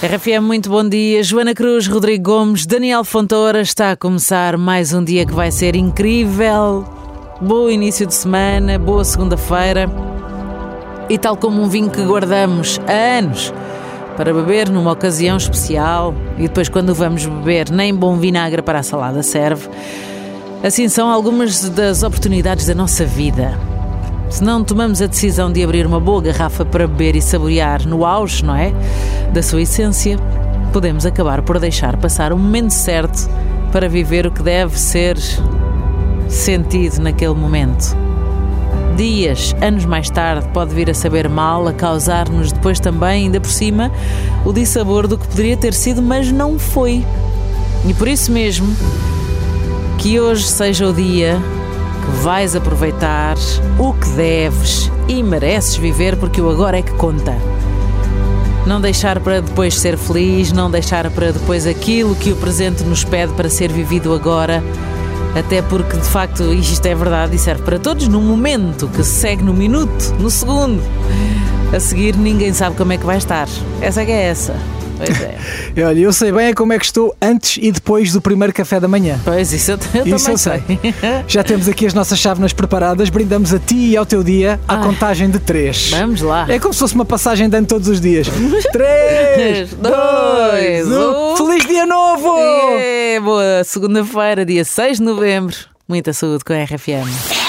RFM, muito bom dia. Joana Cruz, Rodrigo Gomes, Daniel Fontoura. Está a começar mais um dia que vai ser incrível. Bom início de semana, boa segunda-feira. E tal como um vinho que guardamos há anos para beber numa ocasião especial e depois, quando vamos beber, nem bom vinagre para a salada serve. Assim são algumas das oportunidades da nossa vida. Se não tomamos a decisão de abrir uma boa garrafa para beber e saborear no auge, não é? Da sua essência, podemos acabar por deixar passar o momento certo para viver o que deve ser sentido naquele momento. Dias, anos mais tarde, pode vir a saber mal, a causar-nos depois também, ainda por cima, o dissabor do que poderia ter sido, mas não foi. E por isso mesmo, que hoje seja o dia vais aproveitar o que deves e mereces viver, porque o agora é que conta. Não deixar para depois ser feliz, não deixar para depois aquilo que o presente nos pede para ser vivido agora. Até porque, de facto, isto é verdade e serve para todos no momento que se segue no minuto, no segundo. A seguir, ninguém sabe como é que vai estar. Essa é que é essa. Pois é. Olha, eu sei bem como é que estou antes e depois do primeiro café da manhã. Pois, isso eu, eu Isso também eu sei. Já temos aqui as nossas chávenas preparadas, brindamos a ti e ao teu dia à Ai. contagem de três. Vamos lá. É como se fosse uma passagem de ano todos os dias. Três, dois, um. um. Feliz dia novo! É, boa segunda-feira, dia 6 de novembro. Muita saúde com a RFM.